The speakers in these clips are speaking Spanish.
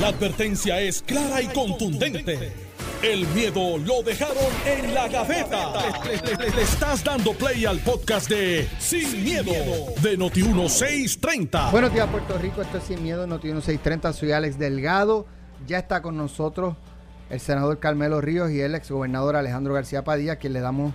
La advertencia es clara y contundente. El miedo lo dejaron en la gaveta. Le, estás dando play al podcast de Sin, miedo, de Noti1630. Buenos días, Puerto Rico. Esto es Sin Miedo, Noti1630. Soy Alex Delgado. Ya está con nosotros el senador Carmelo Ríos y el exgobernador Alejandro García Padilla, quien le damos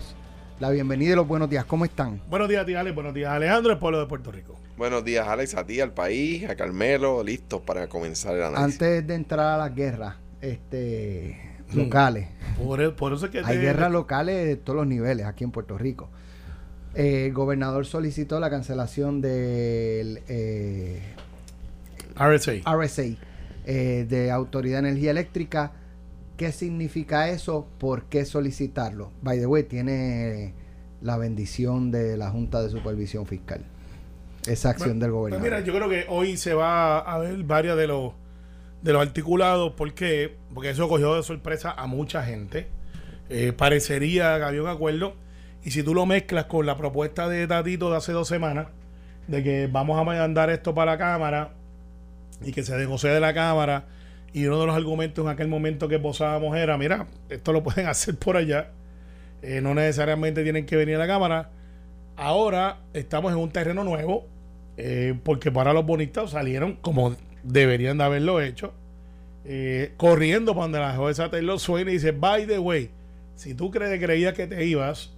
la bienvenida y los buenos días. ¿Cómo están? Buenos días, tía Alex. Buenos días, Alejandro, el pueblo de Puerto Rico. Buenos días, Alex, a ti, al país, a Carmelo, listos para comenzar el análisis. Antes de entrar a las guerras este, locales, Por, por eso es que hay te- guerras locales de todos los niveles aquí en Puerto Rico. Eh, el gobernador solicitó la cancelación del eh, RSA. RSA, eh, de Autoridad de Energía Eléctrica. ¿Qué significa eso? ¿Por qué solicitarlo? By the way, tiene la bendición de la Junta de Supervisión Fiscal. Esa acción del Pues gobernador. mira, yo creo que hoy se va a ver varias de los de los articulados. ¿Por qué? Porque eso cogió de sorpresa a mucha gente. Eh, parecería que había un acuerdo. Y si tú lo mezclas con la propuesta de Tatito de hace dos semanas, de que vamos a mandar esto para la Cámara y que se negocie de la Cámara, y uno de los argumentos en aquel momento que posábamos era, mira, esto lo pueden hacer por allá, eh, no necesariamente tienen que venir a la Cámara. Ahora estamos en un terreno nuevo, eh, porque para los bonistas salieron como deberían de haberlo hecho, eh, corriendo para donde la jueza Taylor suena y dice, by the way, si tú cre creías que te ibas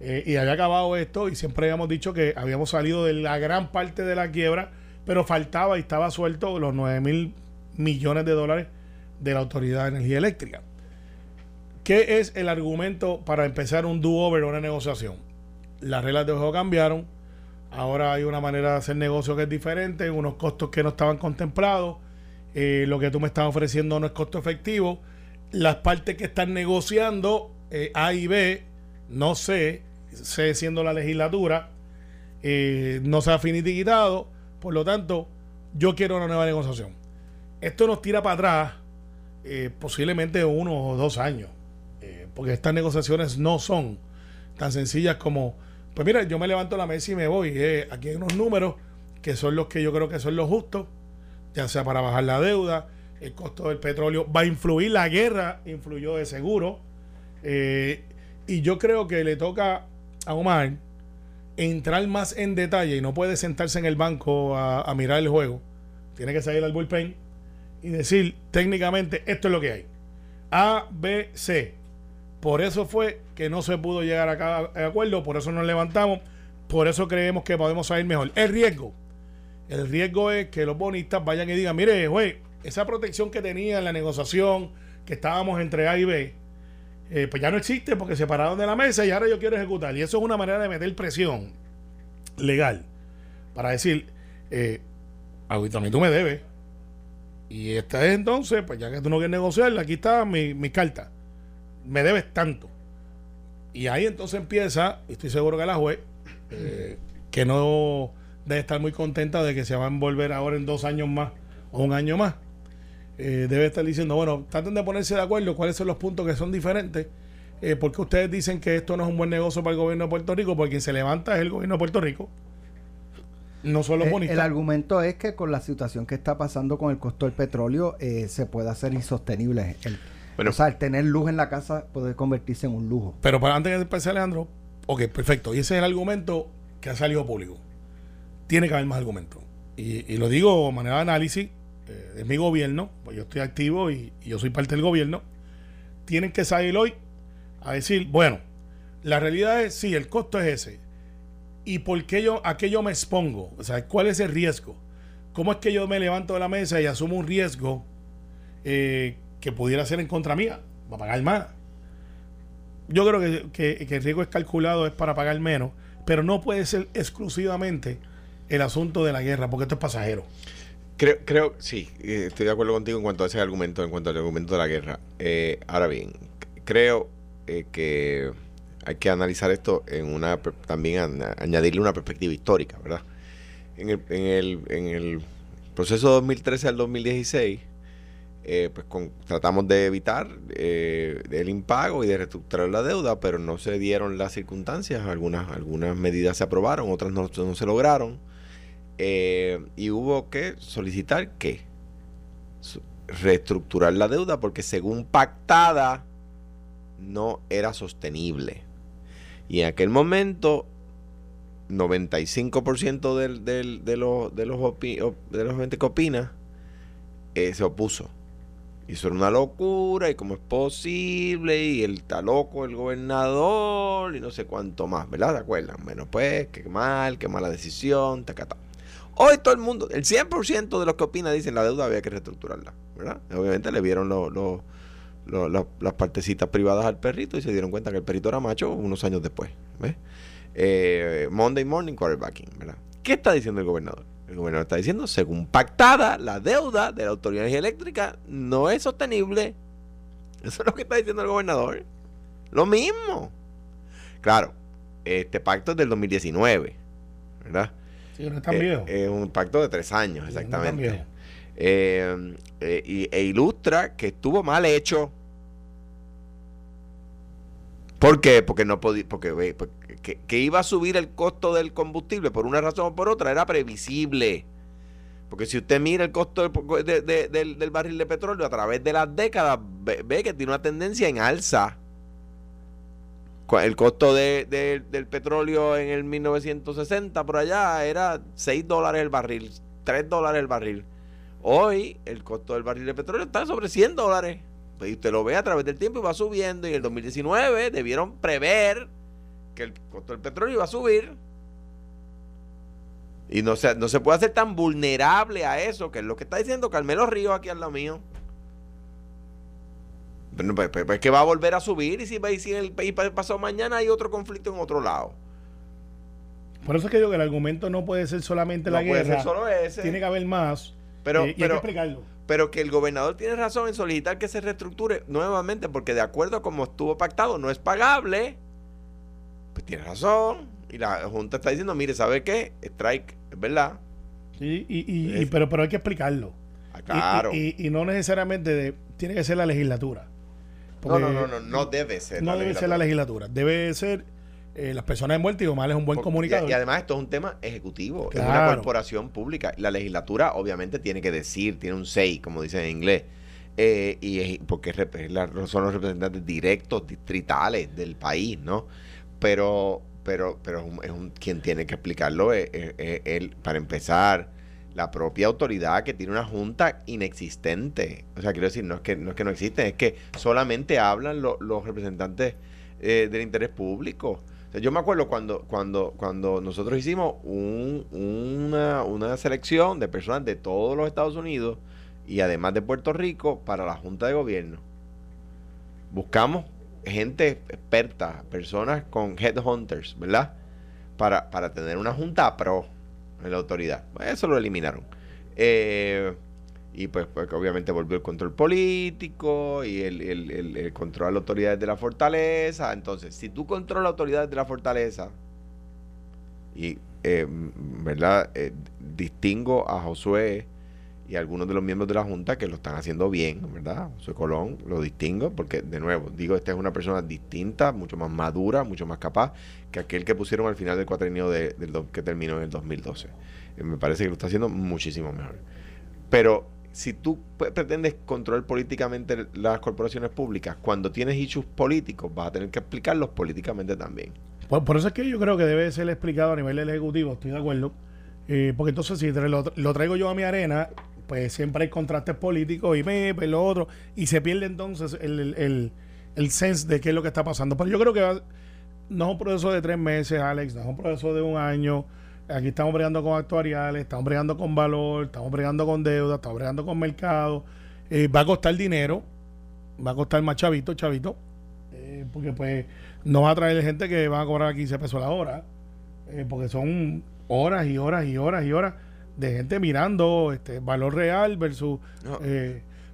y había acabado esto, y siempre habíamos dicho que habíamos salido de la gran parte de la quiebra, pero faltaba y estaba suelto los 9 mil millones de dólares de la Autoridad de Energía Eléctrica. ¿Qué es el argumento para empezar un do-over o una negociación? Las reglas de juego cambiaron. Ahora hay una manera de hacer negocio que es diferente, unos costos que no estaban contemplados. eh, lo que tú me estás ofreciendo no es costo efectivo. Las partes que están negociando, eh, A y B, no sé, sé siendo la legislatura, eh, no se ha finiquitado. Por lo tanto, yo quiero una nueva negociación. Esto nos tira para atrás eh, posiblemente uno o dos años, eh, porque estas negociaciones no son tan sencillas como, pues mira, yo me levanto la mesa y me voy. eh, aquí hay unos números que son los que yo creo que son los justos, ya sea para bajar la deuda, el costo del petróleo, va a influir, la guerra influyó de seguro, y yo creo que le toca a Omar entrar más en detalle y no puede sentarse en el banco a, a mirar el juego, tiene que salir al bullpen y decir técnicamente esto es lo que hay. A, B, C. Por eso fue que no se pudo llegar a acuerdo, por eso nos levantamos, por eso creemos que podemos salir mejor. El riesgo. El riesgo es que los bonistas vayan y digan, mire, güey, esa protección que tenía en la negociación, que estábamos entre A y B, eh, pues ya no existe porque se pararon de la mesa y ahora yo quiero ejecutar. Y eso es una manera de meter presión legal para decir, eh, a mí tú me debes. Y esta es entonces, pues ya que tú no quieres negociar, aquí está mi, mi carta. Me debes tanto. Y ahí entonces empieza, y estoy seguro que la juez, eh, que no debe estar muy contenta de que se va a envolver ahora en dos años más o un año más. eh, debe estar diciendo, bueno, traten de ponerse de acuerdo cuáles son los puntos que son diferentes. Eh, porque ustedes dicen que esto no es un buen negocio para el gobierno de Puerto Rico, porque quien se levanta es el gobierno de Puerto Rico. No son los Eh, bonistas. el argumento es que con la situación que está pasando con el costo del petróleo eh, se puede hacer insostenible. El, Bueno. o sea, el tener luz en la casa puede convertirse en un lujo. Pero para antes de empezar, Alejandro, ok, perfecto. Y ese es el argumento que ha salido público. Tiene que haber más argumentos. Y, y lo digo de manera de análisis, eh, es mi gobierno, pues yo estoy activo y, y yo soy parte del gobierno. Tienen que salir hoy a decir, bueno, la realidad es, sí, el costo es ese. ¿Y por qué yo, a qué yo me expongo? O sea, ¿cuál es el riesgo? ¿Cómo es que yo me levanto de la mesa y asumo un riesgo eh, que pudiera ser en contra mía? Va a pagar más. Yo creo que, el riesgo es calculado es para pagar menos, pero no puede ser exclusivamente el asunto de la guerra, porque esto es pasajero. Creo, creo, sí, eh, estoy de acuerdo contigo en cuanto a ese argumento, en cuanto al argumento de la guerra. Eh, ahora bien, creo que hay que analizar esto en una, también añadirle una perspectiva histórica, ¿verdad? En el, en el, en el proceso 2013 al 2016, eh, pues tratamos de evitar eh, el impago y de reestructurar la deuda, pero no se dieron las circunstancias. Algunas, algunas medidas se aprobaron, otras no, no se lograron. Eh, y hubo que solicitar que reestructurar la deuda porque según pactada no era sostenible. Y en aquel momento 95% del, del, de, los, de, los de los gente que opina eh, se opuso. Y eso era una locura, y cómo es posible, y él está loco, el gobernador, y no sé cuánto más, ¿verdad? ¿De acuerdan? Bueno, pues, qué mal, qué mala decisión, tacata. Hoy todo el mundo, el 100% de los que opina dicen la deuda había que reestructurarla, ¿verdad? Obviamente le vieron las partecitas privadas al perrito y se dieron cuenta que el perrito era macho unos años después, ¿ves? Eh, Monday morning quarterbacking, ¿verdad? ¿Qué está diciendo el gobernador? El gobernador está diciendo, según pactada, la deuda de la Autoridad de Energía Eléctrica no es sostenible. Eso es lo que está diciendo el gobernador. Lo mismo. Claro, este pacto es del 2019, ¿verdad? Sí, no es tan eh, Es un pacto de tres años, exactamente. Eh, e ilustra que estuvo mal hecho. ¿Por qué? Porque no podía, porque, que, iba a subir el costo del combustible por una razón o por otra, era previsible. Porque si usted mira el costo del, barril de petróleo a través de las décadas, ve, que tiene una tendencia en alza. El costo del petróleo en el 1960 por allá era 6 dólares el barril, 3 dólares el barril. Hoy el costo del barril de petróleo está sobre 100 dólares. Pues, y usted lo ve a través del tiempo y va subiendo. Y en el 2019 debieron prever que el costo del petróleo iba a subir. Y no se, no se puede hacer tan vulnerable a eso, que es lo que está diciendo Carmelo Ríos aquí al lado mío. Pero, pues, pues, pues, que va a volver a subir y si, si el país pasó mañana hay otro conflicto en otro lado. Por eso es que digo que el argumento no puede ser solamente la guerra. Puede ser solo ese. Tiene que haber más. Pero, eh, pero, explicarlo pero que el gobernador tiene razón en solicitar que se reestructure nuevamente porque de acuerdo a como estuvo pactado no es pagable, pues tiene razón. Y la Junta está diciendo, mire, ¿sabe qué? Strike, es verdad. Sí, y, pero, pero hay que explicarlo. Ah, claro. Y, no necesariamente tiene que ser la legislatura. no, no, no, no, no debe ser. No debe ser la legislatura. Debe ser eh, las personas envueltas y Omar es un buen comunicador. Y, además esto es un tema ejecutivo, es una corporación pública. La legislatura obviamente tiene que decir, tiene un say, como dicen en inglés, eh, y es, porque son los representantes directos, distritales del país, ¿no? Pero, pero, pero es un, quien tiene que explicarlo es, él, para empezar, la propia autoridad que tiene una junta inexistente. O sea, quiero decir, no es que no, es que no existen, es que solamente hablan los representantes eh, del interés público yo me acuerdo cuando, cuando, cuando nosotros hicimos una, una selección de personas de todos los Estados Unidos y además de Puerto Rico para la Junta de Gobierno. Buscamos gente experta, personas con headhunters, ¿verdad? Para, para tener una junta pro en la autoridad. Eso lo eliminaron. Eh, y pues, pues, obviamente volvió el control político y el, el, el, control de las autoridades de la fortaleza. Entonces, si tú controlas las autoridades de la fortaleza, y, eh, ¿verdad? Eh, distingo a Josué y a algunos de los miembros de la Junta que lo están haciendo bien, ¿verdad? Josué Colón lo distingo porque, de nuevo, digo, esta es una persona distinta, mucho más madura, mucho más capaz que aquel que pusieron al final del cuatrenio de, del, que terminó en el 2012. Eh, me parece que lo está haciendo muchísimo mejor. Pero si tú pretendes controlar políticamente las corporaciones públicas, cuando tienes issues políticos, vas a tener que explicarlos políticamente también. Por, eso es que yo creo que debe ser explicado a nivel ejecutivo, estoy de acuerdo. Eh, porque entonces, si lo, traigo yo a mi arena, pues siempre hay contrastes políticos y me, pues lo otro, y se pierde entonces el, el, el, sense de qué es lo que está pasando. Pero yo creo que no es un proceso de tres meses, Alex, no es un proceso de un año Aquí estamos bregando con actuariales, estamos bregando con valor, estamos bregando con deuda, estamos bregando con mercado. Eh, va a costar dinero, va a costar más chavito, chavito, eh, porque pues no va a traer gente que va a cobrar 15 pesos la hora, eh, porque son horas y horas y horas y horas de gente mirando este valor real versus...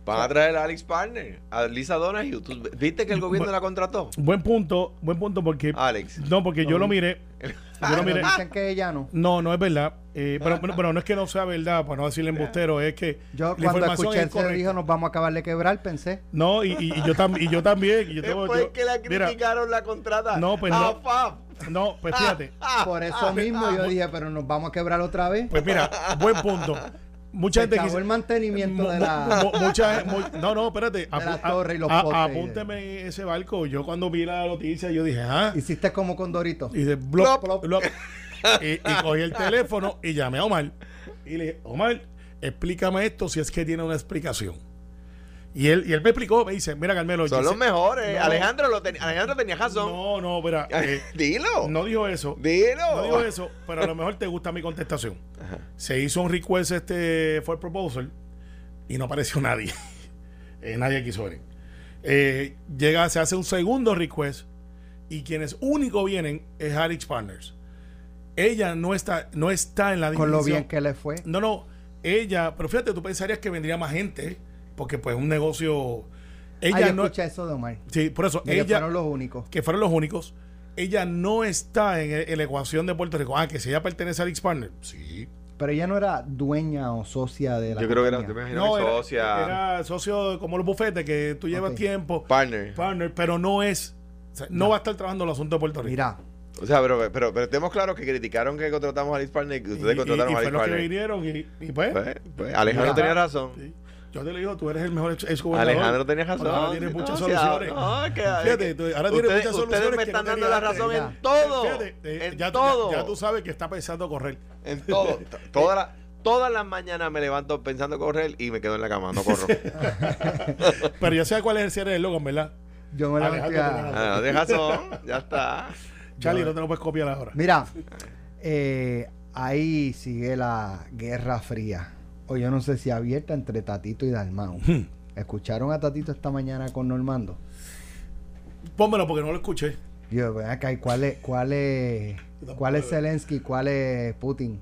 Van a traer a Alex Partner, a Lisa Donahue. ¿Viste que el gobierno la contrató? Buen punto, buen punto porque... Alex. No, porque yo lo miré. Yo lo miré. Dicen que ella no. No, no es verdad. Eh, pero, pero, no es que no sea verdad, para no decirle embustero, es que yo cuando escuché ese dijo nos vamos a acabar de quebrar, pensé. No, y, y, yo, tam, y yo también. Y yo tengo, Después que la criticaron la contrata. No, pues no. No, pues fíjate. Por eso mismo yo dije, pero nos vamos a quebrar otra vez. Pues mira, buen punto mucha gente el mantenimiento de la... mu- mucha, mu- no, no, espérate. apúnteme ese barco. Yo cuando vi la noticia, yo dije, ah. Hiciste como con Dorito. Y, y cogí el teléfono y llamé a Omar. Y le dije, Omar, explícame esto si es que tiene una explicación. Y él, y él me explicó, me dice, mira Carmelo. Son dice- los mejores. No. Alejandro, lo ten- Alejandro tenía razón. No, no, espera. eh, Dilo. no dijo eso. Dilo. No digo eso, pero a lo mejor te gusta mi contestación. Se hizo un request este for proposal y no apareció nadie. Eh, nadie quiso venir. Eh, llega, se hace un segundo request y quienes único vienen es Harix Partners. Ella no está, no está en la Con lo división. bien que le fue. No, no, ella, pero fíjate, tú pensarías que vendría más gente, porque pues un negocio. Ella Ay, no. escucha eso de Omar. Sí, por eso, que ella fueron los únicos. que fueron los únicos, ella no está en, en la ecuación de Puerto Rico. Ah, que si ella pertenece a Alex Partner. Sí. Pero ella no era dueña o socia de la Yo creo que era, compañía. yo me imagino No, que era, socia, era socio como los bufetes, que tú llevas tiempo. partner. Partner, pero no es. o sea, no va a estar trabajando el asunto de Puerto Rico. Mira, O sea, pero, pero, pero estemos claros que criticaron que contratamos a Alex Partner y que Y, ustedes y- contrataron y a Alex los que Partner. vinieron y, y pues. Pues, pues, Alejandro Mira. tenía razón. sí. Yo te lo digo, tú eres el mejor ex gobernador. Alejandro tenía razón. Ahora tienes muchas soluciones. no, es que- Fíjate, tú- ahora tienes ustedes, muchas ustedes soluciones me que no están dando la razón Ya. en todo. Fíjate, eh, en ya, todo. Ya, ya tú sabes que está pensando correr. En todo. Todas las todas las mañanas me levanto pensando correr y me quedo en la cama, no corro. Pero ya sé cuál es el cierre del Logan, ¿verdad? yo me levanté a-. Ah, no, tienes razón, ya está. Charlie, no te lo puedes copiar ahora. Mira, eh, ahí sigue la guerra fría. O yo no sé si abierta entre Tatito y Dalmau. ¿Escucharon a Tatito esta mañana con Normando? Pónmelo porque no lo escuché. Yo, ven acá, ¿y cuál es, cuál es, cuál es Zelensky? ¿Cuál es Putin?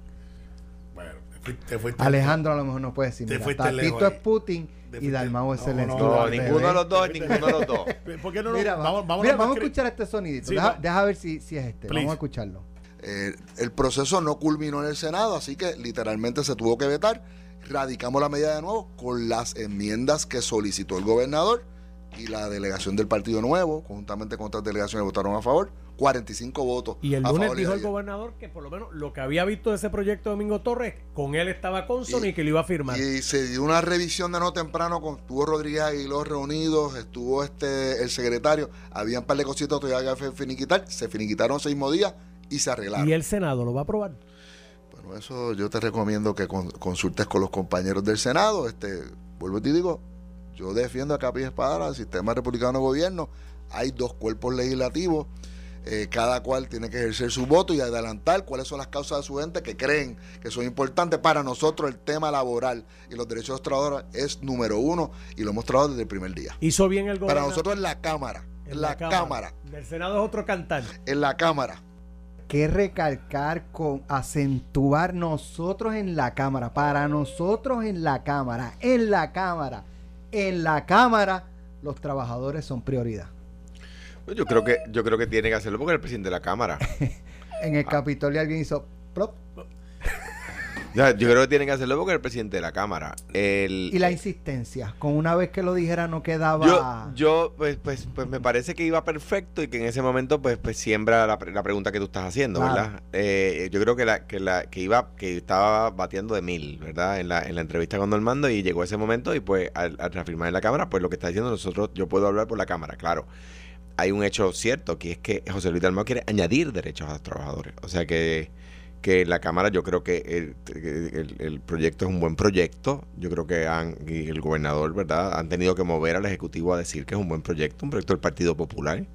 Bueno, te fuiste. te fuiste- Alejandro a lo mejor no puede decir. Te mira, fuiste Tatito lejos es. Putin y Dalmau es No, Zelensky. no, ninguno de los dos, ninguno de los dos. ¿Por qué no lo- Mira, va- vamos, vamos mira, a vamos a más cre- escuchar este sonidito. Sí, deja, ver si, si es este. Please. Vamos a escucharlo. Eh, el proceso no culminó en el Senado, así que literalmente se tuvo que vetar. Radicamos la medida de nuevo con las enmiendas que solicitó el gobernador y la delegación del Partido Nuevo, conjuntamente con otras delegaciones, votaron a favor. 45 votos. Y el lunes dijo el gobernador que por lo menos lo que había visto de ese proyecto de Domingo Torres, con él estaba consono y, Y- que lo iba a firmar. Y se dio una revisión de no temprano, con, estuvo Rodríguez Aguiló reunidos, estuvo este el secretario, había un par de cositas todavía que finiquitar, se finiquitaron seis mismos días y se arreglaron. Y el Senado lo va a aprobar. Bueno, eso yo te recomiendo que con- consultes con los compañeros del Senado. Este, vuelvo y te digo, yo defiendo a capa y espada al sistema republicano de gobierno. Hay dos cuerpos legislativos, eh, cada cual tiene que ejercer su voto y adelantar cuáles son las causas de su gente que creen que son importantes. Para nosotros el tema laboral y los derechos de los trabajadores es número uno y lo hemos trabajado desde el primer día. Hizo bien el Para gobernador. nosotros en la Cámara, en, la, cámara. Del Senado es otro cantar. en la Cámara. Que recalcar con acentuar nosotros en la cámara, para nosotros en la cámara, en la cámara, en la cámara, los trabajadores son prioridad. Yo creo que yo creo que tiene que hacerlo porque el presidente de la Cámara. En el Capitolio alguien hizo plop, Yo creo que tiene que hacerlo porque es el presidente de la Cámara. El, y la insistencia, con una vez que lo dijera no quedaba Yo, yo pues, pues, pues me parece que iba perfecto y que en ese momento pues, pues siembra la, la pregunta que tú estás haciendo, Claro. ¿verdad? Eh, yo creo que la, que la, que iba, que estaba bateando de mil, ¿verdad? En la, en la entrevista con Normando y llegó ese momento y pues al, al reafirmar en la cámara, pues lo que está diciendo nosotros, yo puedo hablar por la cámara, claro. Hay un hecho cierto que es que José Luis Dalmau quiere añadir derechos a los trabajadores. O sea que que la Cámara, yo creo que el, el- proyecto es un buen proyecto. Yo creo que han, y el gobernador, ¿verdad?, han tenido que mover al Ejecutivo a decir que es un buen proyecto, un proyecto del Partido Popular,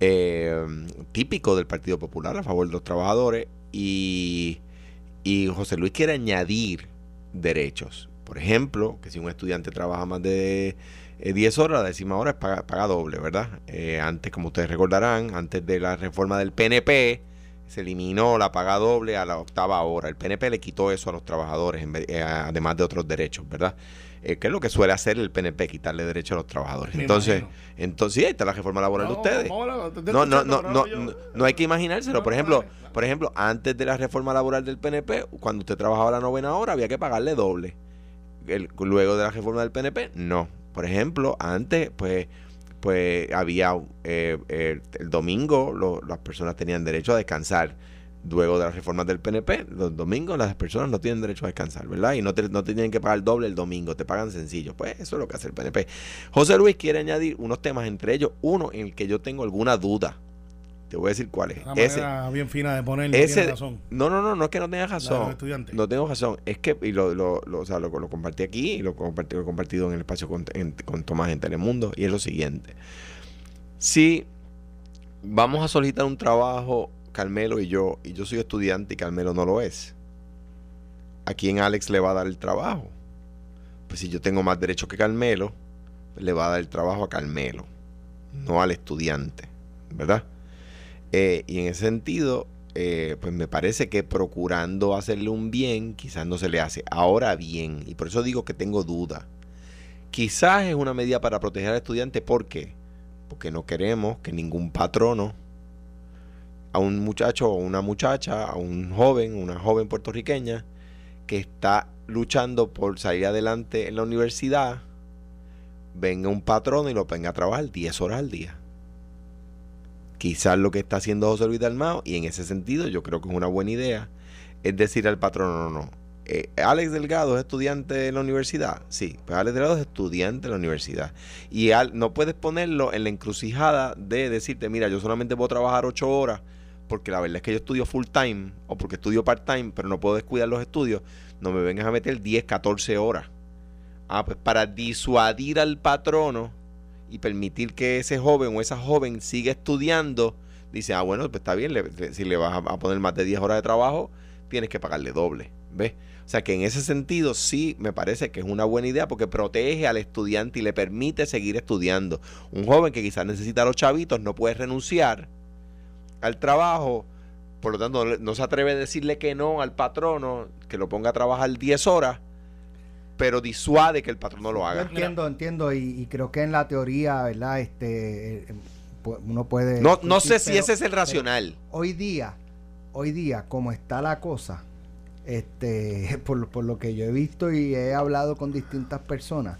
eh, típico del Partido Popular a favor de los trabajadores. Y, y José Luis quiere añadir derechos. Por ejemplo, que si un estudiante trabaja más de eh, 10 horas, la décima hora es paga, paga doble, ¿verdad? Eh, antes, como ustedes recordarán, antes de la reforma del PNP, se eliminó la paga doble a la octava hora. El PNP le quitó eso a los trabajadores, en vez- eh, además de otros derechos, ¿verdad? Eh, que es lo que suele hacer el PNP, quitarle derechos a los trabajadores. Me entonces, imagino. entonces ahí está la reforma laboral de ustedes. No, no, no, no, yo- no, no hay que imaginárselo. Por ejemplo, por ejemplo, antes de la reforma laboral del PNP, cuando usted trabajaba la novena hora, había que pagarle doble. El- luego de la reforma del PNP, no. Por ejemplo, antes, pues, pues había eh, el domingo, lo- las personas tenían derecho a descansar. Luego de las reformas del PNP, los domingos las personas no tienen derecho a descansar, ¿verdad? Y no te, no te tienen que pagar doble el domingo, te pagan sencillo. Pues eso es lo que hace el PNP. José Luis quiere añadir unos temas, entre ellos uno en el que yo tengo alguna duda. Te voy a decir cuál es. Una Ese, manera bien fina de ponerlo, ese- tiene razón. no, no, no, no es que no tengas razón. No tengo razón. Es que, y lo, lo, lo- o sea, lo, lo compartí aquí y lo compartí, lo he compartido en el espacio con, en- con Tomás en Telemundo. Y es lo siguiente. Si vamos a solicitar un trabajo, Carmelo y yo, y yo soy estudiante y Carmelo no lo es, ¿a quién Alex le va a dar el trabajo? Pues si yo tengo más derecho que Carmelo, le va a dar el trabajo a Carmelo, no al estudiante, ¿verdad? Eh, y en ese sentido, eh, pues me parece que procurando hacerle un bien, quizás no se le hace. Ahora bien, y por eso digo que tengo duda, quizás es una medida para proteger al estudiante, ¿por qué? Porque no queremos que ningún patrono a un muchacho o una muchacha, a un joven, una joven puertorriqueña que está luchando por salir adelante en la universidad, venga un patrono y lo venga a trabajar 10 horas al día. Quizás lo que está haciendo José Luis Dalmao, y en ese sentido yo creo que es una buena idea, es decir al patrono, no, no. eh, Alex Delgado es estudiante en la universidad. Sí, pues Alex Delgado es estudiante en la universidad. Y al- no puedes ponerlo en la encrucijada de decirte, mira, yo solamente puedo trabajar ocho horas porque la verdad es que yo estudio full time o porque estudio part time, pero no puedo descuidar los estudios. No me vengas a meter 10, 14 horas. Ah, pues para disuadir al patrono y permitir que ese joven o esa joven siga estudiando, dice, ah, bueno, pues está bien, le- si le vas a, poner más de 10 horas de trabajo, tienes que pagarle doble, ¿ves? O sea que en ese sentido sí me parece que es una buena idea porque protege al estudiante y le permite seguir estudiando. Un joven que quizás necesita los chavitos no puede renunciar al trabajo, por lo tanto no, no se atreve a decirle que no al patrono, que lo ponga a trabajar 10 horas, pero disuade que el patrono lo Yo haga. entiendo, entiendo, y, y creo que en la teoría, ¿verdad? Este, eh, uno puede. No, no sé si pero- ese es el racional. Hoy día, hoy día, como está la cosa, este, por, por lo que yo he visto y he hablado con distintas personas,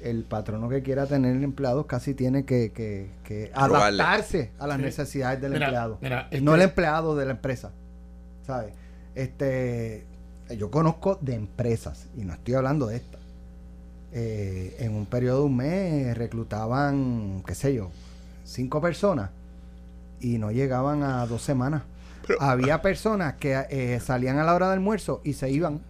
el patrono que quiera tener empleados casi tiene que, que- que Robarle. adaptarse a las Sí. necesidades del Mira, empleado. mira, este- No el empleado de la empresa. ¿Sabes? Este, yo conozco de empresas, y no estoy hablando de esta. eh, en un periodo de un mes reclutaban, qué sé yo, cinco personas y no llegaban a dos semanas. Había personas que eh, salían a la hora del almuerzo y se iban.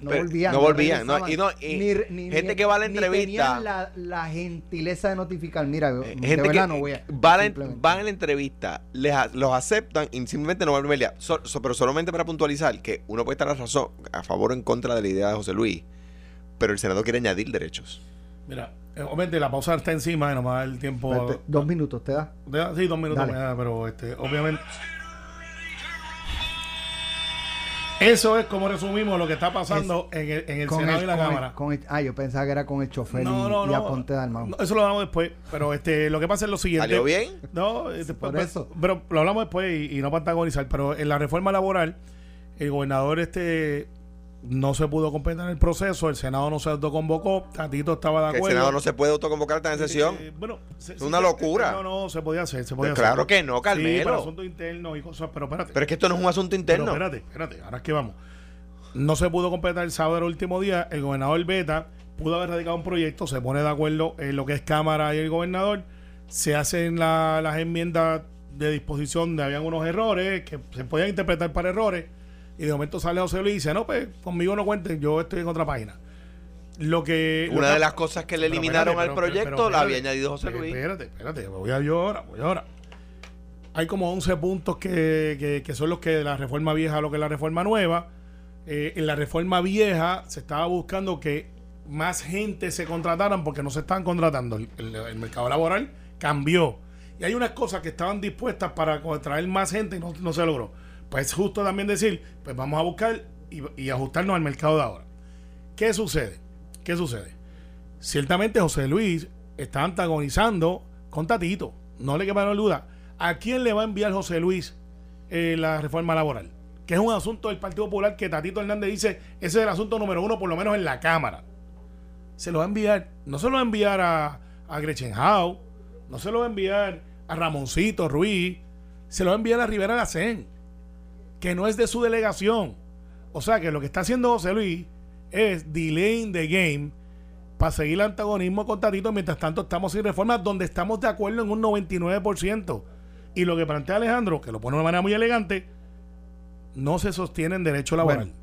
No Pero volvían. no volvían, no, y no, y gente que va a la entrevista- la, la gentileza de notificar. Mira, Eh, de gente que verdad no voy a. va a la- simplemente. van a la entrevista, les a- los aceptan y simplemente no van a día. So- so- pero solamente para puntualizar que uno puede estar a razón, a favor o en contra de la idea de José Luis, pero el Senado quiere añadir derechos. Mira, eh, obviamente la pausa está encima y nos va a dar el tiempo. Dos minutos te da. Te da- Sí, dos minutos me da, pero este, obviamente. Eso es como resumimos lo que está pasando en el, en el Senado el- y la con el- Cámara. con el- ah, yo pensaba que era con el chofer no, y, no, y no. Aponte Dalmau. No, Eso lo hablamos después. Pero este, lo que pasa es lo siguiente. ¿Salió bien? No, después, Por pero- eso. Pero lo hablamos después y, y no para antagonizar. Pero en la reforma laboral, el gobernador este no se pudo completar el proceso, el Senado no se autoconvocó, Tatito estaba de Que el acuerdo. Senado no se puede autoconvocar esta en sesión. Eh, bueno, se- Es una se- locura. No, no, se podía hacer, se podía Pues hacer. claro que no, Sí, Carmelo. asuntos internos y cosas, pero espérate. Pero es que esto no es un asunto Pero interno. espérate, espérate, ahora es que vamos. No se pudo completar el sábado del último día. El gobernador Beta pudo haber radicado un proyecto, se pone de acuerdo en lo que es Cámara y el gobernador. Se hacen la- las enmiendas de disposición de habían unos errores que se podían interpretar para errores. Y de momento sale José Luis y dice: No, pues conmigo no cuenten, yo estoy en otra página. Lo que. lo Una que- de las cosas que le eliminaron espérate, al pero- proyecto pero la había añadido José Luis. Espérate, espérate, voy a yo ahora, voy ahora. Hay como 11 puntos que, que- que son los que de la reforma vieja, lo que es la reforma nueva. Eh, en la reforma vieja se estaba buscando que más gente se contrataran porque no se estaban contratando. El, el- el mercado laboral cambió. Y hay unas cosas que estaban dispuestas para traer más gente y no, no se logró. Pues es justo también decir, pues vamos a buscar y, ajustarnos al mercado de ahora. ¿Qué sucede? ¿Qué sucede? Ciertamente José Luis está antagonizando con Tatito. No le quepa duda. ¿A quién le va a enviar José Luis eh, la reforma laboral? Que es un asunto del Partido Popular que Tatito Hernández dice, ese es el asunto número uno, por lo menos en la Cámara. Se lo va a enviar, no se lo va a enviar a, a no se lo va a enviar a Ramoncito Ruiz, se lo va a enviar a Rivera Lacén. Que no es de su delegación. O sea que lo que está haciendo José Luis es delaying the game para seguir el antagonismo con Tatito. Mientras tanto, estamos sin reformas donde estamos de acuerdo en un 99%. Y lo que plantea Alejandro, que lo pone de manera muy elegante, no se sostiene en derecho laboral. Bueno,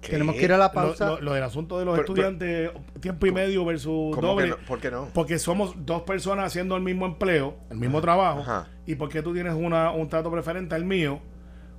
Tenemos que ir a la pausa. Lo, lo- lo del asunto de los Pero- estudiantes, tiempo y medio versus ¿Cómo doble. que no? ¿Por qué no? Porque somos dos personas haciendo el mismo empleo, el mismo trabajo. Ajá. ¿Y por qué tú tienes una, un trato preferente al mío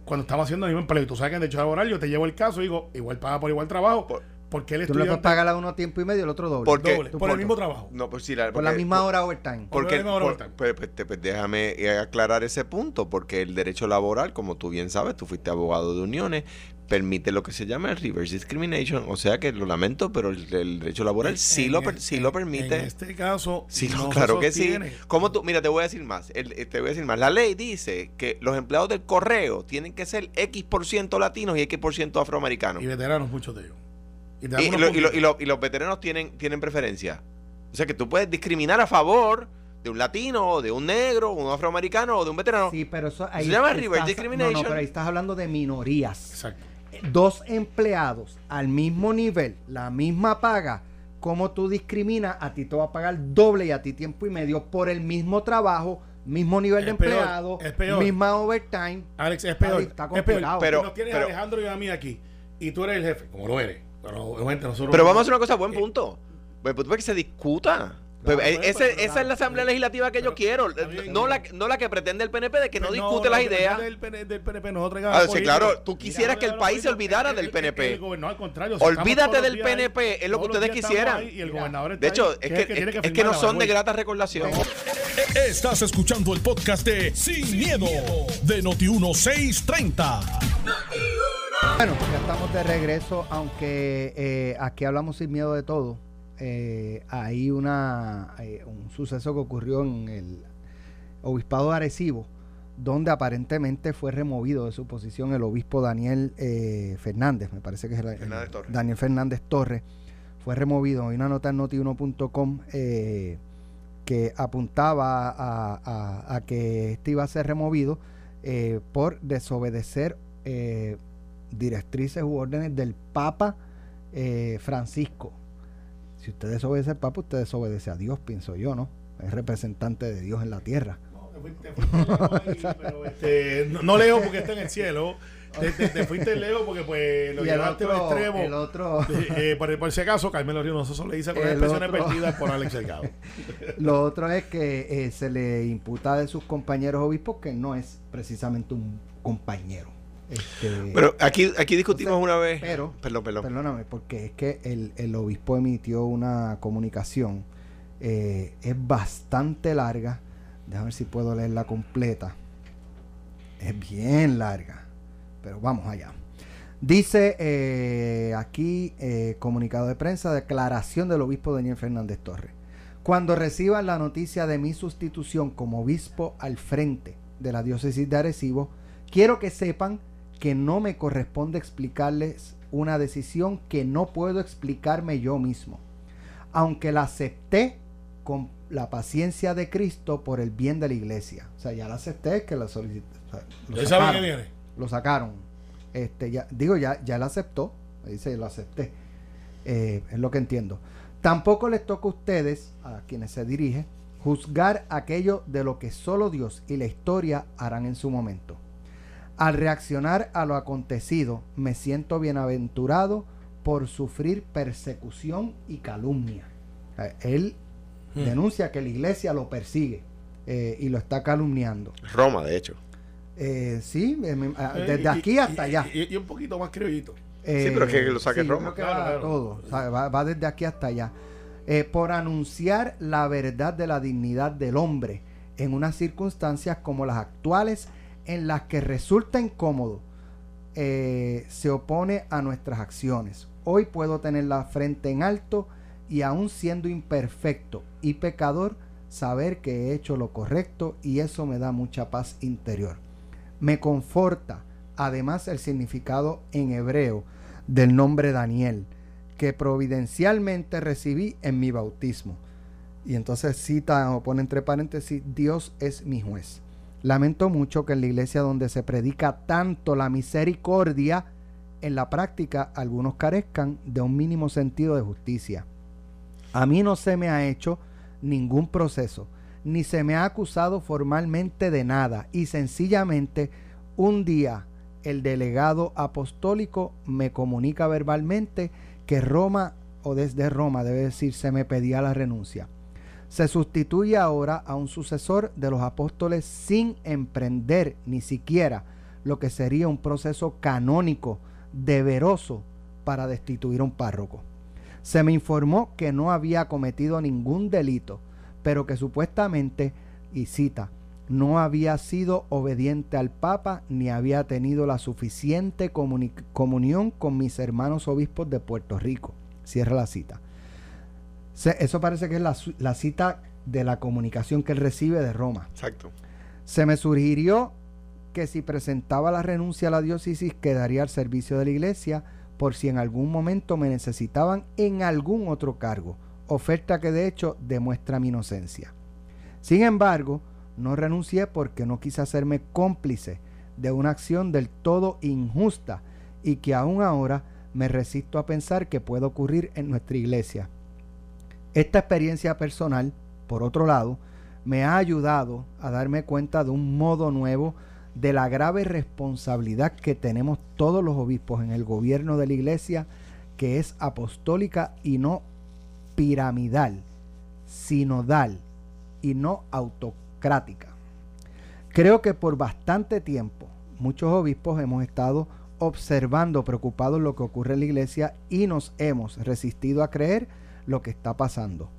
cuando estamos haciendo el mismo empleo? Y tú sabes que en derecho laboral yo te llevo el caso y digo, igual paga por igual trabajo. Por- porque el Tú le puedes estudiante pagar a uno tiempo y medio, el otro doble. ¿Por qué? doble, por el por- mismo trabajo. No, pues sí, la, por la porque- misma por- hora overtime. Por Porque, la misma hora por- overtime. pues, pues, te- pues, déjame eh, aclarar ese punto, porque el derecho laboral, como tú bien sabes, tú fuiste abogado de uniones, permite lo que se llama el reverse discrimination, o sea que lo lamento, pero el, el derecho laboral sí, En lo, per- sí lo permite. En este caso, Sí, no no, claro que sí. ¿Cómo tú? Mira, te voy a decir más. El- eh, te voy a decir más. La ley dice que los empleados del correo tienen que ser X por ciento latinos y X por ciento afroamericanos. Y veteranos, muchos de ellos. Y, Y, lo- y lo- lo- y los veteranos tienen, tienen preferencia. O sea que tú puedes discriminar a favor de un latino, o de un negro, un afroamericano o de un veterano. Sí, pero eso ahí Se llama estás- reverse No, discrimination. no, pero ahí estás hablando de minorías. Exacto. Dos empleados al mismo nivel, la misma paga, como tú discriminas, a ti te va a pagar doble y a ti tiempo y medio por el mismo trabajo, mismo nivel de Es peor, empleado, es peor. misma overtime. Alex, es peor. Está es peor. complicado. Pero- nos tienes pero- a Alejandro y a mí aquí. Y tú eres el jefe, como lo eres. Pero obviamente nosotros. Pero vamos a hacer una cosa, buen punto. Buen punto para que se discuta. Pues, eh, ese- pero esa es la asamblea legislativa que yo quiero, bien, no la, bien. no la que pretende el PNP de que no, discute no, las ideas. Del PNP, del PNP no traiga Ah, sí, claro, tú quisieras que el país se olvidara el- del el- PNP. el no, al contrario, Olvídate del ahí, PNP, es lo que ustedes quisieran. estamos ahí y el gobernador está De hecho, ahí, es que, es, es que no son de grata recordación. Estás escuchando el podcast de Sin, miedo, de Noti1630. Bueno, ya estamos de regreso, aunque eh, aquí hablamos sin miedo de todo. Eh, hay una, eh, un suceso que ocurrió en el obispado de Arecibo, donde aparentemente fue removido de su posición el obispo Daniel eh, Fernández, me parece que es el, el- Fernández Torres. Daniel Fernández Torres, fue removido. Hay una nota en noti1.com eh, que apuntaba a, a- a que este iba a ser removido por desobedecer directrices u órdenes del Papa Francisco. Si usted desobedece al Papa, usted desobedece a Dios, pienso yo, ¿no? Es representante de Dios en la tierra. No, te fuiste- ahí, pero, este, no, no leo porque está en el cielo. Te, te- te fuiste lejos porque pues lo llevaste al extremo. el otro, Eh, eh, por, por si acaso, Carmelo Río Nosotros le dice con las expresiones otro. vertidas por Alex Delgado. lo otro es que eh, se le imputa de sus compañeros obispos que no es precisamente un compañero. Este, Pero aquí, aquí discutimos una vez. pero- perdón, perdón. Perdóname, porque es que el, el obispo emitió una comunicación. eh, es bastante larga. Déjame ver si puedo leerla completa. Es bien larga. Pero vamos allá. Dice eh, aquí, eh, comunicado de prensa, declaración del obispo Daniel Fernández Torres. Cuando reciban la noticia de mi sustitución como obispo al frente de la diócesis de Arecibo, quiero que sepan que no me corresponde explicarles una decisión que no puedo explicarme yo mismo, aunque la acepté con la paciencia de Cristo por el bien de la iglesia. O sea, ya la acepté que la solicité. o sea, lo sacaron lo sacaron. Este, ya, digo, ya, ya la aceptó. Dice, lo acepté. Eh, es lo que entiendo. Tampoco les toca a ustedes, a quienes se dirige, juzgar aquello de lo que solo Dios y la historia harán en su momento. Al reaccionar a lo acontecido, me siento bienaventurado por sufrir persecución y calumnia. Él Hmm. denuncia que la iglesia lo persigue eh, y lo está calumniando. Roma, de hecho. Eh, sí, eh, ah, Eh, desde y- aquí y- hasta y- allá. Y, y un poquito más criollito. Eh, pero es que lo saque sí, Roma. creo que Claro, va claro. todo, o sea, va, va desde aquí hasta allá. Eh, por anunciar la verdad de la dignidad del hombre en unas circunstancias como las actuales en las que resulta incómodo, eh, se opone a nuestras acciones. Hoy puedo tener la frente en alto y aún siendo imperfecto y pecador, saber que he hecho lo correcto y eso me da mucha paz interior. Me conforta además el significado en hebreo del nombre Daniel, que providencialmente recibí en mi bautismo. Y entonces cita o pone entre paréntesis, Dios es mi juez. Lamento mucho que en la iglesia donde se predica tanto la misericordia, en la práctica algunos carezcan de un mínimo sentido de justicia. A mí no se me ha hecho ningún proceso, ni se me ha acusado formalmente de nada, y sencillamente un día el delegado apostólico me comunica verbalmente que Roma, o desde Roma debe decir, se me pedía la renuncia. Se sustituye ahora a un sucesor de los apóstoles sin emprender ni siquiera lo que sería un proceso canónico, deberoso, para destituir a un párroco. Se me informó que no había cometido ningún delito, pero que supuestamente, y cita, no había sido obediente al Papa ni había tenido la suficiente comunión con mis hermanos obispos de Puerto Rico. Cierra la cita. Eso parece que es la, la, cita de la comunicación que él recibe de Roma. Exacto. Se me sugirió que si presentaba la renuncia a la diócesis quedaría al servicio de la iglesia por si en algún momento me necesitaban en algún otro cargo, oferta que de hecho demuestra mi inocencia. Sin embargo, no renuncié porque no quise hacerme cómplice de una acción del todo injusta y que aún ahora me resisto a pensar que puede ocurrir en nuestra iglesia. Esta experiencia personal, por otro lado, me ha ayudado a darme cuenta de un modo nuevo de la grave responsabilidad que tenemos todos los obispos en el gobierno de la iglesia, que es apostólica y no piramidal, sinodal y no autocrática. Creo que por bastante tiempo muchos obispos hemos estado observando preocupados lo que ocurre en la iglesia y nos hemos resistido a creer lo que está pasando.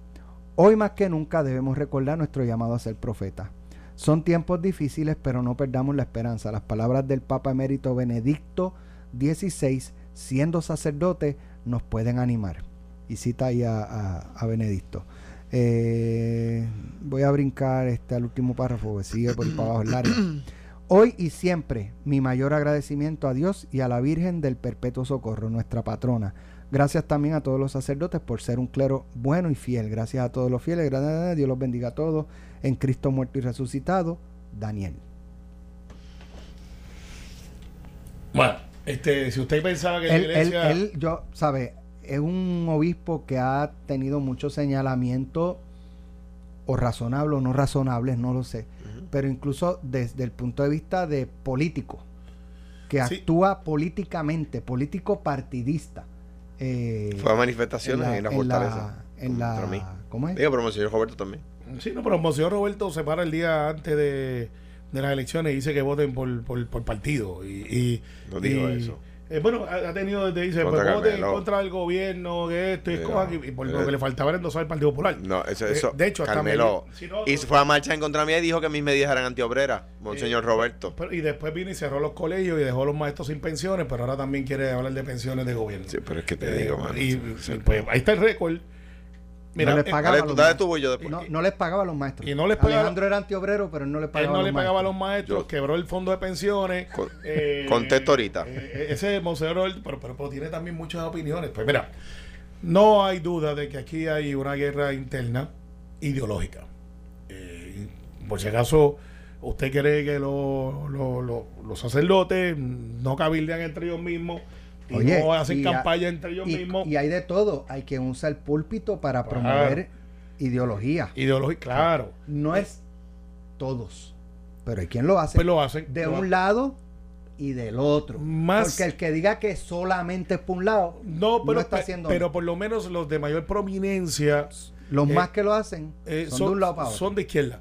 Hoy más que nunca debemos recordar nuestro llamado a ser profeta. Son tiempos difíciles, pero no perdamos la esperanza. Las palabras del Papa emérito Benedicto XVI, siendo sacerdote, nos pueden animar. Y cita ahí a, Benedicto. Eh, voy a brincar este al último párrafo, que sigue por el abajo largo. Hoy y siempre, mi mayor agradecimiento a Dios y a la Virgen del Perpetuo Socorro, nuestra patrona. Gracias también a todos los sacerdotes por ser un clero bueno y fiel. Gracias a todos los fieles. Gracias a Dios los bendiga a todos en Cristo muerto y resucitado, Daniel. Bueno, este, si usted pensaba que él, la iglesia... él, yo, sabe, es un obispo que ha tenido muchos señalamientos o razonables o no razonables, no lo sé, pero incluso desde el punto de vista de político, que actúa políticamente, político partidista. Eh, Fue a manifestaciones en la, fortaleza. En la, ¿Cómo es? Digo, pero señor Roberto también. Sí, no, pero Monseñor Roberto se para el día antes de, las elecciones y dice que voten por, por, partido. Y, no digo eso. Eh, bueno, ha, tenido desde dice, pues voten contra el gobierno, que esto, y, y, por lo que le faltaba era endosar al Partido Popular. No, eso, eh, eso de hecho, Carmelo, y fue a marcha en contra mía y dijo que mis medidas eran antiobreras, Monseñor Roberto. y después vino y cerró los colegios y dejó a los maestros sin pensiones, pero ahora también quiere hablar de pensiones de gobierno. Sí, pero es que te digo, man, Y pues, ahí está el récord no les pagaba, a los maestros. No, les pagaba a los maestros. Y no les pagaba, Alejandro era antiobrero, pero no les pagaba, él no le pagaba a los maestros. quebró el fondo de pensiones. Con, eh, contesto ahorita. Eh, ese monseñor, pero, pero, tiene también muchas opiniones. Pues mira, no hay duda de que aquí hay una guerra interna ideológica. Eh, por si acaso usted cree que los sacerdotes no cabildean entre ellos mismos y no hacen campaña entre ellos mismos. Y hay de todo. Hay que usar el púlpito para promover ideología. Ideología, claro. No es todos. Pero hay quien lo hace. Pues lo hacen. De un lado y del otro. Porque el que diga que solamente es por un lado, no, pero, está haciendo. Pero por lo menos los de mayor prominencia. Los eh, más que lo hacen eh, son, de un lado para otro. Son de izquierda.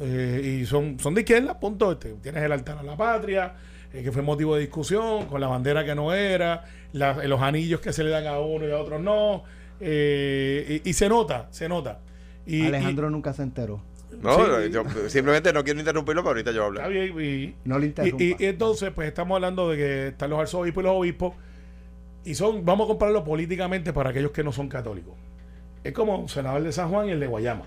Eh, y son, son de izquierda, punto. Este. Tienes el altar a la patria eh, que fue motivo de discusión, con la bandera que no era, los anillos que se le dan a uno y a otros no. Eh, y, se nota, se nota. Y, Alejandro nunca se enteró. No, yo simplemente no quiero interrumpirlo, pero ahorita yo hablo. y, no le interrumpa. Y, entonces, pues estamos hablando de que están los arzobispos y los obispos, y son, vamos a compararlo políticamente para aquellos que no son católicos. Es como un senador de San Juan y el de Guayama.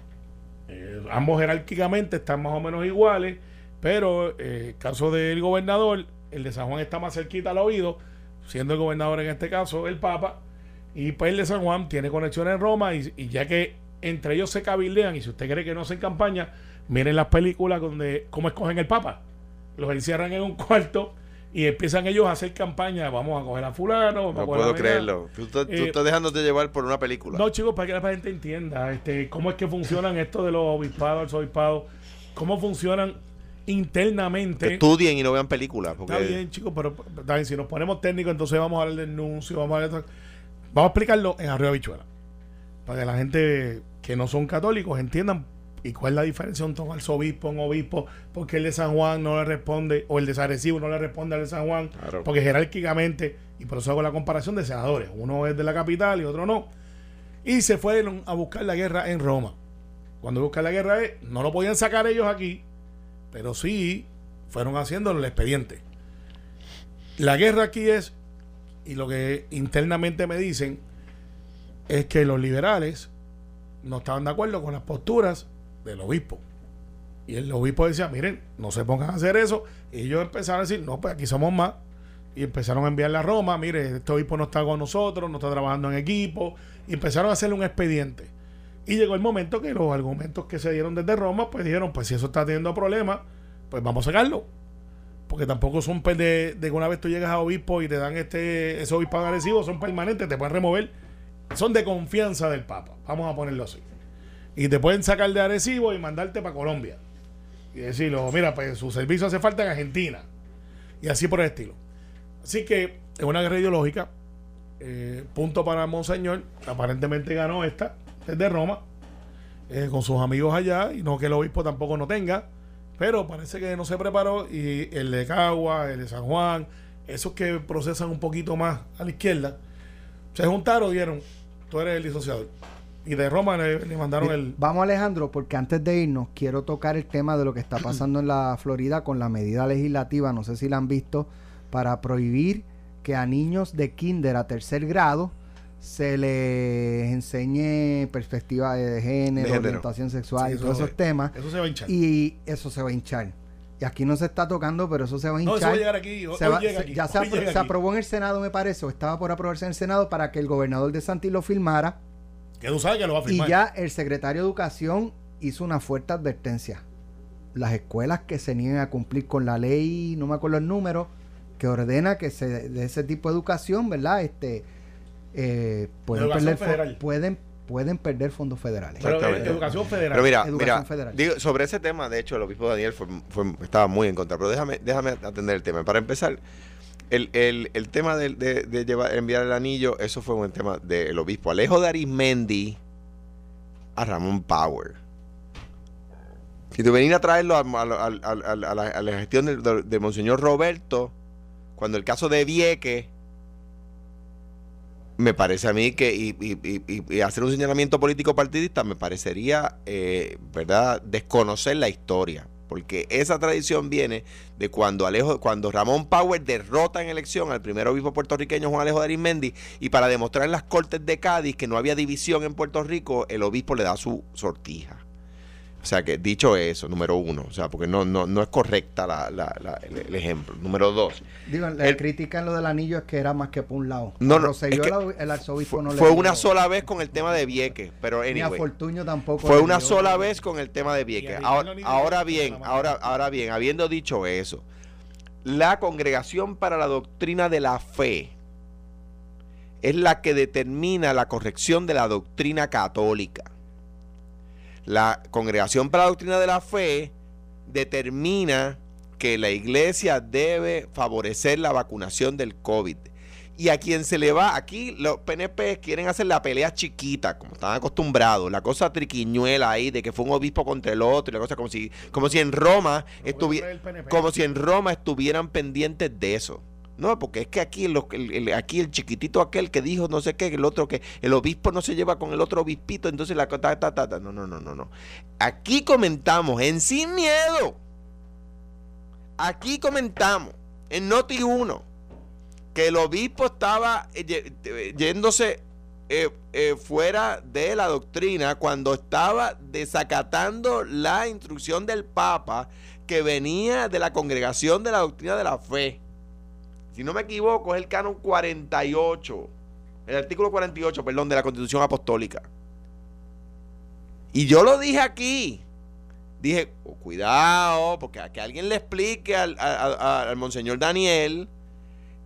Eh, ambos jerárquicamente están más o menos iguales, pero el caso del gobernador, el de San Juan está más cerquita al oído, siendo el gobernador en este caso el Papa, y pues el de San Juan tiene conexión en Roma y, ya que entre ellos se cabildean y si usted cree que no hacen campaña, Miren las películas donde cómo escogen el Papa. Los encierran en un cuarto y empiezan ellos a hacer campaña. Vamos a coger a fulano. a No a puedo Mengano. creerlo. Tú, tú- tú Eh, estás dejándote llevar por una película. No, chicos, para que la gente entienda este, cómo es que funcionan esto de los obispados, arzobispados, cómo funcionan que internamente. estudien y no vean películas. Porque Está bien, chicos, pero bien, si nos ponemos técnicos, entonces vamos a hablar del denuncio, vamos a hablar de- Vamos a explicarlo en Arriba Bichuela. Para que la gente que no son católicos entiendan y cuál es la diferencia entre un arzobispo, un obispo, porque el de San Juan no le responde, o el de no le responde al de San Juan, Claro. porque jerárquicamente, y por eso hago la comparación de senadores, uno es de la capital y otro no. Y se fueron a buscar la guerra en Roma. Cuando buscar la guerra es, no lo podían sacar ellos aquí, pero sí fueron haciendo el expediente. La guerra aquí es, y lo que internamente me dicen, es que los liberales no estaban de acuerdo con las posturas del obispo. Y el obispo decía, miren, no se pongan a hacer eso. Y ellos empezaron a decir, no, pues aquí somos más. Y empezaron a enviarle a Roma, mire, este obispo no está con nosotros, no está trabajando en equipo. Y empezaron a hacerle un expediente. Y llegó el momento que los argumentos que se dieron desde Roma, pues dijeron, pues si eso está teniendo problemas, pues vamos a sacarlo. Porque tampoco son de, de que una vez tú llegas a obispo y te dan este ese obispo agresivo, son permanentes, te pueden remover. Son de confianza del Papa, vamos a ponerlo así. Y te pueden sacar de Arecibo y mandarte para Colombia. Y decirlo, mira, pues su servicio hace falta en Argentina. Y así por el estilo. Así que es una guerra ideológica. Eh, punto para Monseñor. Aparentemente ganó esta desde Roma. eh, con sus amigos allá. Y no que el obispo tampoco no tenga. Pero parece que no se preparó. Y el de Cagua, el de San Juan, esos que procesan un poquito más a la izquierda, se juntaron y dieron, tú eres el disociador. Y de Roma le, le mandaron el... Vamos Alejandro, porque antes de irnos quiero tocar el tema de lo que está pasando en la Florida con la medida legislativa, no sé si la han visto, para prohibir que a niños de kinder a tercer grado se les enseñe perspectiva de género, De género. orientación sexual Sí, y todos eso- esos temas. Eso se va a hinchar. Y eso se va a hinchar. Y aquí no se está tocando, pero eso se va a no, hinchar. eso va a llegar aquí. Se hoy va- llega se- aquí, ya se, hoy apro- llega se aquí. aprobó en el Senado, me parece, o estaba por aprobarse en el Senado para que el gobernador de Santi lo firmara. Que tú sabes que lo va a Y firmar. ya el secretario de Educación hizo una fuerte advertencia. Las escuelas que se nieguen a cumplir con la ley, no me acuerdo el número, que ordena que se de ese tipo de educación, ¿verdad? Este eh, pueden, perder pueden, pueden perder fondos federales. Pero, eh, educación federal. Pero mira, Educación mira, federal. digo, sobre ese tema, de hecho, el obispo Daniel fue, fue- estaba muy en contra. Pero déjame, déjame atender el tema. Para empezar, el, el- el tema de, de- de llevar, enviar el anillo, eso fue un tema del obispo Alejo de Arismendi a Ramón Power. Si tú venís a traerlo a, a- a- a- a la, a la gestión del, del- del Monseñor Roberto, cuando el caso de Vieque, me parece a mí que y, y- y- y- hacer un señalamiento político partidista me parecería, eh, ¿verdad?, desconocer la historia. Porque esa tradición viene de cuando Alejo, cuando Ramón Power derrota en elección al primer obispo puertorriqueño Juan Alejo de Arismendi y para demostrar en las cortes de Cádiz que no había división en Puerto Rico, el obispo le da su sortija. O sea que dicho eso, número uno, o sea, porque no, no, no es correcta la, la- la- el, el ejemplo. Número dos, Digo, la el- crítica en lo del anillo es que era más que por un lado. No, no, Rosselló es que el, el arzobispo fue, no le fue dio- una sola vez con el tema de Vieques, pero Ni a anyway. Fortuño tampoco. Fue una dio. sola vez con el tema de Vieques. Ahora, ahora bien, ahora, ahora bien, habiendo dicho eso, la Congregación para la Doctrina de la Fe es la que determina la corrección de la doctrina católica. La Congregación para la Doctrina de la Fe determina que la iglesia debe favorecer la vacunación del COVID. Y a quien se le va, aquí los PNP quieren hacer la pelea chiquita, como están acostumbrados, la cosa triquiñuela ahí de que fue un obispo contra el otro, y la cosa como si, como si en Roma estuvi- traer el PNP. como si en Roma estuvieran pendientes de eso. No, porque es que aquí, el, aquí el chiquitito aquel que dijo no sé qué, el otro que el obispo no se lleva con el otro obispito, entonces la ta, ta. No, no, no, no, no. Aquí comentamos en Sin Miedo. Aquí comentamos en Noti 1 que el obispo estaba eh, eh, yéndose eh, fuera de la doctrina cuando estaba desacatando la instrucción del Papa que venía de la congregación de la doctrina de la fe. Si no me equivoco, es el canon 48, el artículo 48, perdón, de la Constitución Apostólica. Y yo lo dije aquí. dije, oh, cuidado, porque a que alguien le explique al, a- al monseñor Daniel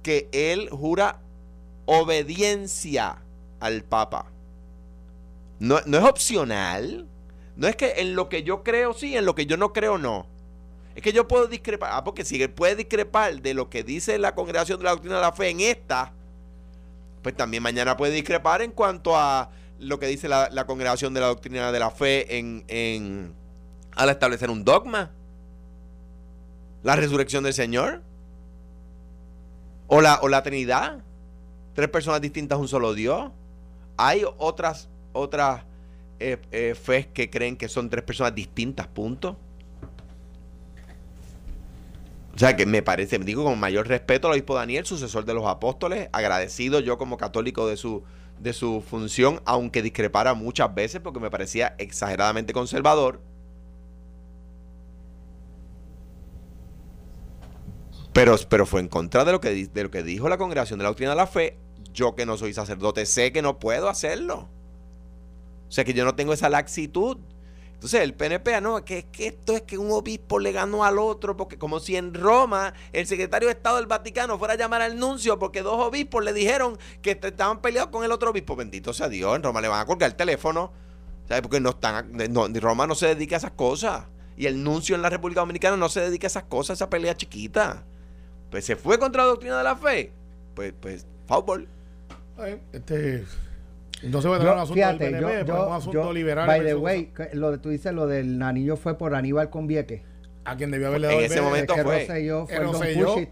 que él jura obediencia al Papa. No, no es opcional. No es que en lo que yo creo sí, en lo que yo no creo no. Es que yo puedo discrepar. Ah, porque si él puede discrepar de lo que dice la congregación de la doctrina de la fe en esta, pues también mañana puede discrepar en cuanto a lo que dice la, congregación de la doctrina de la fe en, al establecer un dogma. La resurrección del Señor. O la, o la Trinidad. Tres personas distintas, un solo Dios. Hay otras, otras eh, eh, fes que creen que son tres personas distintas, punto. O sea que me parece, me digo con mayor respeto al obispo Daniel, sucesor de los apóstoles, agradecido yo como católico de su, de su función, aunque discrepara muchas veces porque me parecía exageradamente conservador. Pero, pero fue en contra de lo, que, de lo que dijo la congregación de la doctrina de la fe. Yo que no soy sacerdote sé que no puedo hacerlo. O sea que yo no tengo esa laxitud. Entonces el PNP, ah, no, que, que esto es que un obispo le ganó al otro, porque como si en Roma el secretario de Estado del Vaticano fuera a llamar al nuncio porque dos obispos le dijeron que est- estaban peleados con el otro obispo. Bendito sea Dios, en Roma le van a colgar el teléfono. ¿Sabes? Porque no están, no, Roma no se dedica a esas cosas. Y el nuncio en la República Dominicana no se dedica a esas cosas, a esa pelea chiquita. Pues se fue contra la doctrina de la fe. Pues, pues. Eh, Este, no se va a Yo- un asunto fíjate, del PNP, yo, pero yo- un asunto yo- liberal. by the way, que lo de, tú dices lo del anillo fue por Aníbal Convieque. a quien debió haberle En dado el ese momento que fue. Rosselló fue el Don.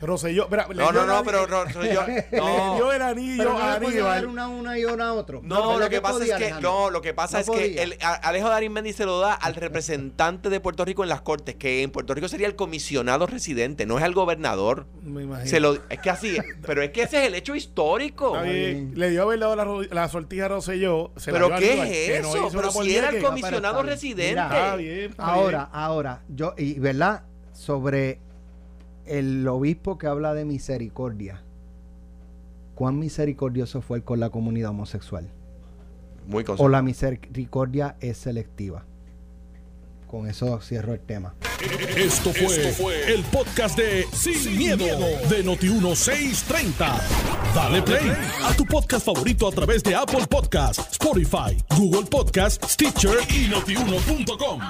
Rosselló, le No, no, no, pero Rosselló- le no. dio el anillo Pero no a le Aníbal. una a una y una a otro. No, ¿Verdad lo que pasa podía, es que Alejandro? no, lo que pasa No es que el, a- Alejo Arismendi se lo da al representante de Puerto Rico en las Cortes, que en Puerto Rico sería el comisionado residente, no es al gobernador. Me imagino. Se lo, es que así, pero es que ese es el hecho histórico. Está bien. Le dio haber dado la, la sortija a Rosselló. se la Pero dio a ¿qué es no eso? Pero si era el comisionado No, pero residente. bien. Está bien, está Ahora, bien. ahora, yo, y verdad, sobre el obispo que habla de misericordia, ¿cuán misericordioso fue él con la comunidad homosexual? Muy ¿O conservador. la misericordia es selectiva? Con eso cierro el tema. Esto fue, el podcast de Sin, miedo, de Noti1630. Dale play a tu podcast favorito a través de Apple Podcasts, Spotify, Google Podcasts, Stitcher y notiuno.com.